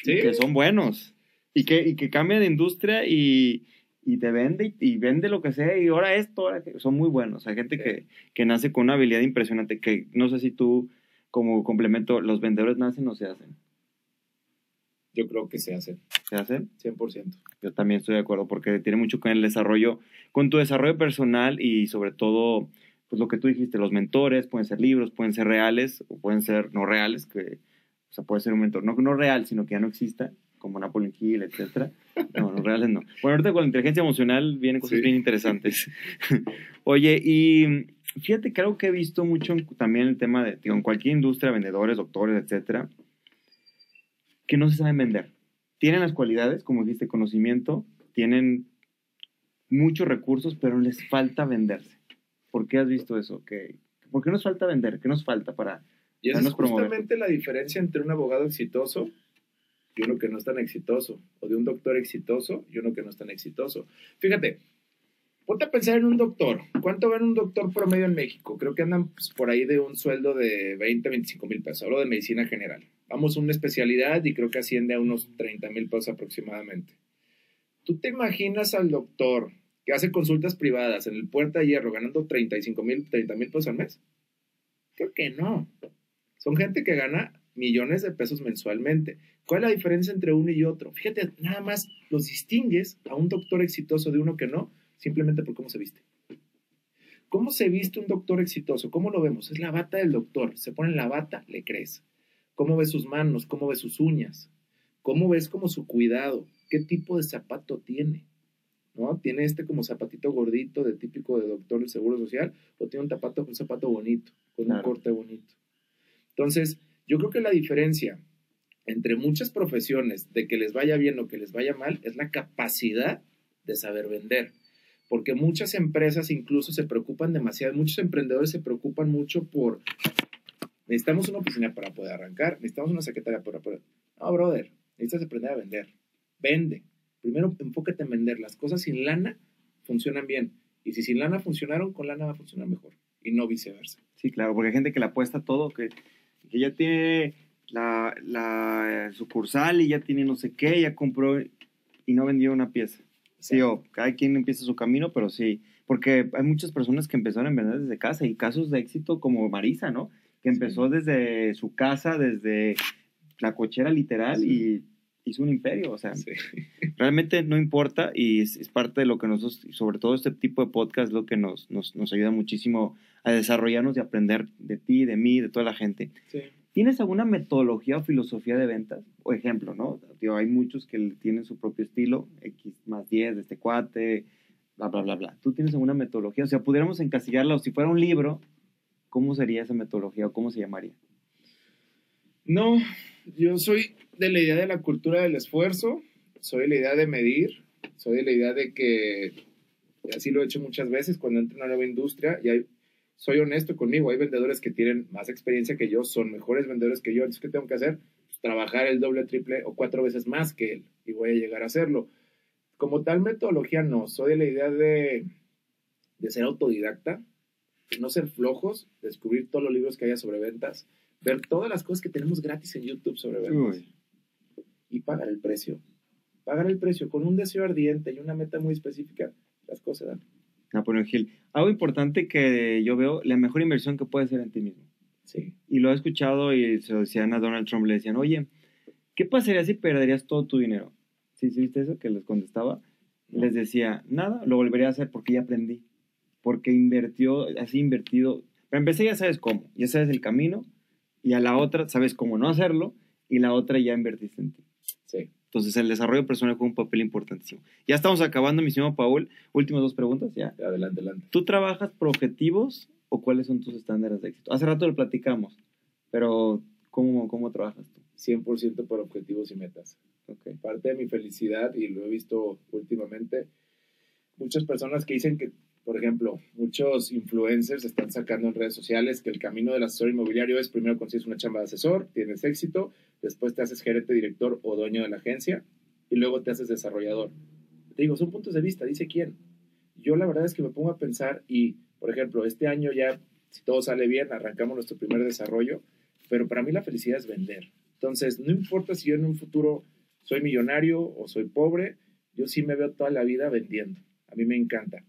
Sí. Que son buenos. Y que, y que cambia de industria y, y te vende y, y vende lo que sea. Y ahora esto, ahora que- son muy buenos. Hay gente Sí. que, que nace con una habilidad impresionante. Que no sé si tú, como complemento, los vendedores nacen o se hacen. Yo creo que se hace. ¿Se hacen? 100%. Yo también estoy de acuerdo porque tiene mucho con el desarrollo, con tu desarrollo personal y sobre todo, pues lo que tú dijiste, los mentores, pueden ser libros, pueden ser reales o pueden ser no reales, que, o sea, puede ser un mentor, no, no real, sino que ya no exista, como Napoleon Hill, etcétera. No, no reales no. Bueno, ahorita con la inteligencia emocional vienen cosas Sí. bien interesantes. Oye, y fíjate que algo que he visto mucho en- también el tema de, digo, en cualquier industria, vendedores, doctores, etcétera, que no se saben vender. Tienen las cualidades, como dijiste, conocimiento, tienen muchos recursos, pero les falta venderse. ¿Por qué has visto eso? ¿Qué, ¿Por qué nos falta vender? ¿Qué nos falta para...? Y esa es promover. justamente la diferencia entre un abogado exitoso y uno que no es tan exitoso, o de un doctor exitoso y uno que no es tan exitoso. Fíjate, ponte a pensar en un doctor. ¿Cuánto gana un doctor promedio en México? Creo que andan pues, por ahí de un sueldo de 20, 25 mil pesos, hablo de medicina general. Vamos a una especialidad y creo que asciende a unos 30 mil pesos aproximadamente. ¿Tú te imaginas al doctor que hace consultas privadas en el Puerta de Hierro ganando 35 mil, 30 mil pesos al mes? Creo que no. Son gente que gana millones de pesos mensualmente. ¿Cuál es la diferencia entre uno y otro? Fíjate, nada más los distingues a un doctor exitoso de uno que no, simplemente por cómo se viste. ¿Cómo se viste un doctor exitoso? ¿Cómo lo vemos? Es la bata del doctor. Se pone la bata, le crees. ¿Cómo ves sus manos? ¿Cómo ves sus uñas? ¿Cómo ves como su cuidado? ¿Qué tipo de zapato tiene? ¿No? ¿Tiene este como zapatito gordito de típico de doctor del Seguro Social? ¿O tiene un zapato, un zapato bonito, con Claro. un corte bonito? Entonces, yo creo que la diferencia entre muchas profesiones de que les vaya bien o que les vaya mal es la capacidad de saber vender. Porque muchas empresas incluso se preocupan demasiado, muchos emprendedores se preocupan mucho por, necesitamos una oficina para poder arrancar, necesitamos una secretaria para poder... No, brother, necesitas aprender a vender. Vende. Primero enfócate en vender. Las cosas sin lana funcionan bien. Y si sin lana funcionaron, con lana va a funcionar mejor. Y no viceversa. Sí, claro, porque hay gente que le apuesta todo, que, que ya tiene la, la sucursal y ya tiene no sé qué, ya compró y no vendió una pieza. Sí, o cada quien empieza su camino, pero sí, porque hay muchas personas que empezaron a vender desde casa y casos de éxito como Marisa, ¿no? Que empezó desde su casa, desde la cochera literal y hizo un imperio, o sea, Sí. realmente no importa y es, es parte de lo que nosotros, sobre todo este tipo de podcast, lo que nos, nos, nos ayuda muchísimo a desarrollarnos y aprender de ti, de mí, de toda la gente. Sí. ¿Tienes alguna metodología o filosofía de ventas? O ejemplo, ¿no? Digo, hay muchos que tienen su propio estilo, X más 10 de este cuate, bla, bla, bla, bla. ¿Tú tienes alguna metodología? O sea, pudiéramos encasillarla, o si fuera un libro, ¿cómo sería esa metodología o cómo se llamaría? No, yo soy de la idea de la cultura del esfuerzo, soy de la idea de medir, soy de la idea de que, así lo he hecho muchas veces cuando entro en una nueva industria, y hay, soy honesto conmigo, hay vendedores que tienen más experiencia que yo, son mejores vendedores que yo, entonces ¿qué tengo que hacer? Pues, trabajar el doble, triple o cuatro veces más que él, y voy a llegar a hacerlo. Como tal metodología no, soy de la idea de, de ser autodidacta, no ser flojos, descubrir todos los libros que haya sobre ventas, ver todas las cosas que tenemos gratis en YouTube sobre ventas Uy. y pagar el precio. Pagar el precio con un deseo ardiente y una meta muy específica, las cosas se dan. Napoleón Hill. Algo importante que yo veo, la mejor inversión que puedes hacer en ti mismo. Sí. Y lo he escuchado y se lo decían a Donald Trump, le decían, oye, ¿qué pasaría si perderías todo tu dinero? ¿Sí, sí viste eso? Que les contestaba. Les decía, nada, lo volvería a hacer porque ya aprendí. Porque invirtió, así invertido. Pero empecé, ya sabes cómo, ya sabes el camino y a la otra sabes cómo no hacerlo y la otra ya invertiste en ti. Sí. Entonces el desarrollo personal juega un papel importantísimo. Ya estamos acabando, mi señor Paul. Últimas dos preguntas, ya. Adelante, adelante. ¿Tú trabajas por objetivos o cuáles son tus estándares de éxito? Hace rato lo platicamos, pero ¿cómo, cómo trabajas tú? 100% por objetivos y metas. Okay. Parte de mi felicidad, y lo he visto últimamente, muchas personas que dicen que, por ejemplo, muchos influencers están sacando en redes sociales que el camino del asesor inmobiliario es primero consigues una chamba de asesor, tienes éxito, después te haces gerente, director o dueño de la agencia y luego te haces desarrollador. Te digo, son puntos de vista, dice quién. Yo la verdad es que me pongo a pensar y, por ejemplo, este año ya, si todo sale bien, arrancamos nuestro primer desarrollo, pero para mí la felicidad es vender. Entonces, no importa si yo en un futuro soy millonario o soy pobre, yo sí me veo toda la vida vendiendo. A mí me encanta.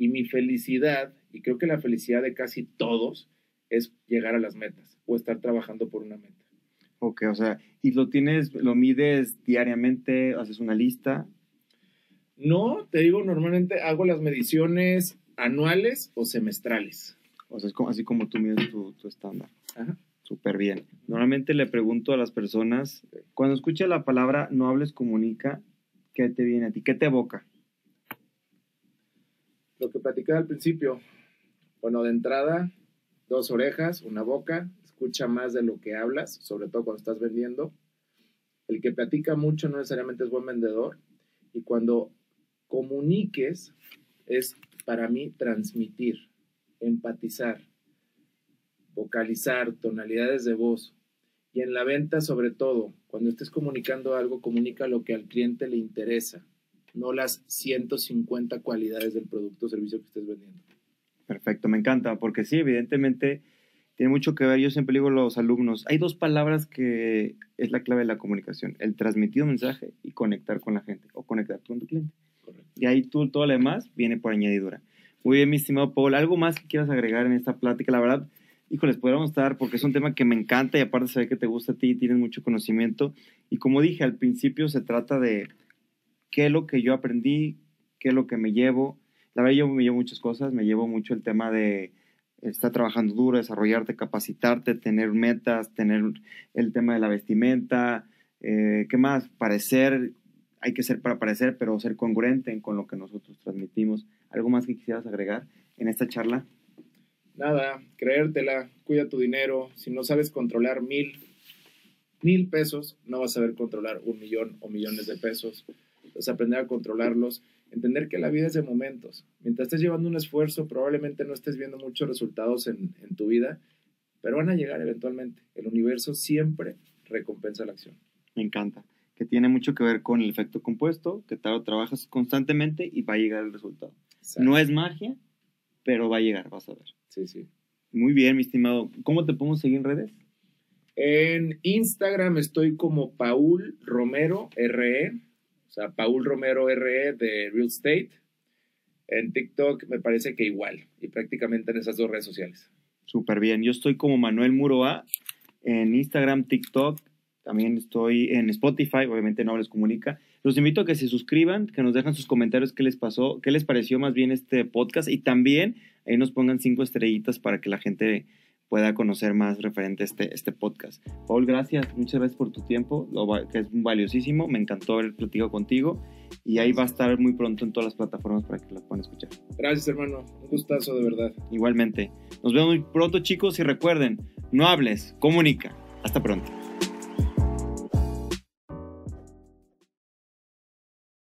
Y mi felicidad, y creo que la felicidad de casi todos, es llegar a las metas o estar trabajando por una meta. Ok, o sea, ¿y lo tienes, lo mides diariamente, haces una lista? No, te digo, normalmente hago las mediciones anuales o semestrales. O sea, es como, así como tú mides tu, tu estándar. Ajá. Súper bien. Normalmente le pregunto a las personas, cuando escucha la palabra no hables, comunica, ¿qué te viene a ti? ¿Qué te evoca? Lo que platicaba al principio, bueno, de entrada, dos orejas, una boca, escucha más de lo que hablas, sobre todo cuando estás vendiendo. El que platica mucho no necesariamente es buen vendedor. Y cuando comuniques, es para mí transmitir, empatizar, vocalizar, tonalidades de voz. Y en la venta, sobre todo, cuando estés comunicando algo, comunica lo que al cliente le interesa, no las 150 cualidades del producto o servicio que estés vendiendo. Perfecto, me encanta, porque sí, evidentemente tiene mucho que ver, yo siempre digo a los alumnos, hay dos palabras que es la clave de la comunicación, el transmitido mensaje y conectar con la gente o conectar con tu cliente. Correcto. Y ahí tú, todo lo demás viene por añadidura. Muy bien, mi estimado Paul, ¿algo más que quieras agregar en esta plática? La verdad, híjoles, podríamos estar, porque es un tema que me encanta y aparte se ve que te gusta a ti y tienes mucho conocimiento. Y como dije al principio, se trata de qué es lo que yo aprendí, qué es lo que me llevo. La verdad, yo me llevo muchas cosas, me llevo mucho el tema de estar trabajando duro, desarrollarte, capacitarte, tener metas, tener el tema de la vestimenta, eh, ¿qué más? Parecer, hay que ser para parecer, pero ser congruente con lo que nosotros transmitimos. ¿Algo más que quisieras agregar en esta charla? Nada, creértela, cuida tu dinero. Si no sabes controlar mil, mil pesos, no vas a saber controlar un millón o millones de pesos. Entonces, aprender a controlarlos, entender que la vida es de momentos. Mientras estés llevando un esfuerzo, probablemente no estés viendo muchos resultados en, en tu vida, pero van a llegar eventualmente. El universo siempre recompensa la acción. Me encanta. Que tiene mucho que ver con el efecto compuesto, que tal trabajas constantemente y va a llegar el resultado. Exacto. No es magia, pero va a llegar, vas a ver. Sí, sí. Muy bien, mi estimado. ¿Cómo te podemos seguir en redes? En Instagram estoy como Paul Romero RE, o sea, Paul Romero RE de Real Estate. En TikTok me parece que igual, y prácticamente en esas dos redes sociales. Súper bien. Yo estoy como Manuel Muroa en Instagram, TikTok. También estoy en Spotify, obviamente no les comunica. Los invito a que se suscriban, que nos dejan sus comentarios qué les pasó, qué les pareció más bien este podcast y también ahí nos pongan cinco estrellitas para que la gente pueda conocer más referente a este, este podcast. Paul, gracias, muchas gracias por tu tiempo, lo, que es valiosísimo, me encantó haber platicado contigo y ahí va a estar muy pronto en todas las plataformas para que la puedan escuchar. Gracias, hermano. Un gustazo, de verdad. Igualmente, nos vemos muy pronto chicos y recuerden, no hables, comunica. Hasta pronto.